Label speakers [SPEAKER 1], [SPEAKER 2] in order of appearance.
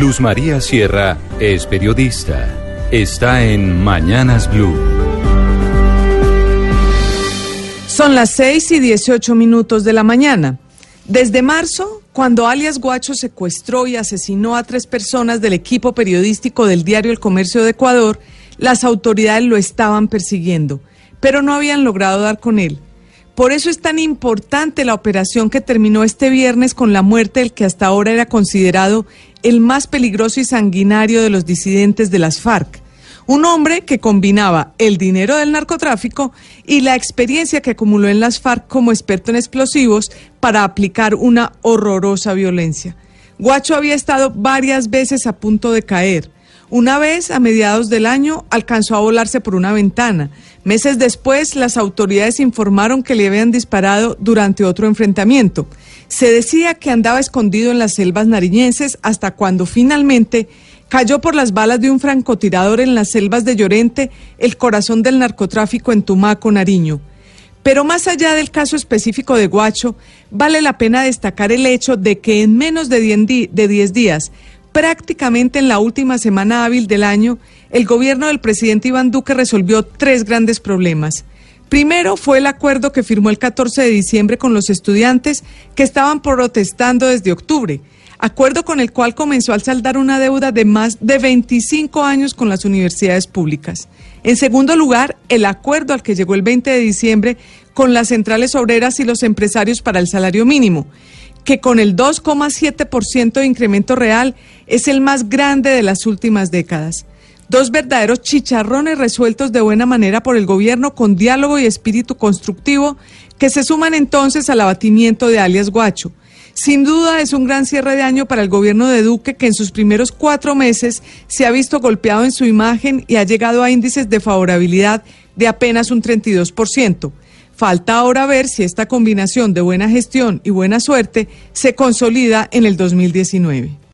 [SPEAKER 1] Luz María Sierra es periodista. Está en Mañanas Blue.
[SPEAKER 2] Son las 6 y 18 minutos de la mañana. Desde marzo, cuando alias Guacho secuestró y asesinó a tres personas del equipo periodístico del diario El Comercio de Ecuador, las autoridades lo estaban persiguiendo, pero no habían logrado dar con él. Por eso es tan importante la operación que terminó este viernes con la muerte del que hasta ahora era considerado el más peligroso y sanguinario de los disidentes de las FARC. Un hombre que combinaba el dinero del narcotráfico y la experiencia que acumuló en las FARC como experto en explosivos para aplicar una horrorosa violencia. Guacho había estado varias veces a punto de caer. Una vez, a mediados del año, alcanzó a volarse por una ventana. Meses después, las autoridades informaron que le habían disparado durante otro enfrentamiento. Se decía que andaba escondido en las selvas nariñenses hasta cuando finalmente cayó por las balas de un francotirador en las selvas de Llorente, el corazón del narcotráfico en Tumaco, Nariño. Pero más allá del caso específico de Guacho, vale la pena destacar el hecho de que en menos de 10 días, prácticamente en la última semana hábil del año, el gobierno del presidente Iván Duque resolvió tres grandes problemas. Primero fue el acuerdo que firmó el 14 de diciembre con los estudiantes que estaban protestando desde octubre acuerdo con el cual comenzó a saldar una deuda de más de 25 años con las universidades públicas. En segundo lugar, el acuerdo al que llegó el 20 de diciembre con las centrales obreras y los empresarios para el salario mínimo, que con el 2,7% de incremento real es el más grande de las últimas décadas. Dos verdaderos chicharrones resueltos de buena manera por el gobierno con diálogo y espíritu constructivo que se suman entonces al abatimiento de alias Guacho sin duda es un gran cierre de año para el gobierno de Duque, que en sus primeros cuatro meses se ha visto golpeado en su imagen y ha llegado a índices de favorabilidad de apenas un 32%. Falta ahora ver si esta combinación de buena gestión y buena suerte se consolida en el 2019.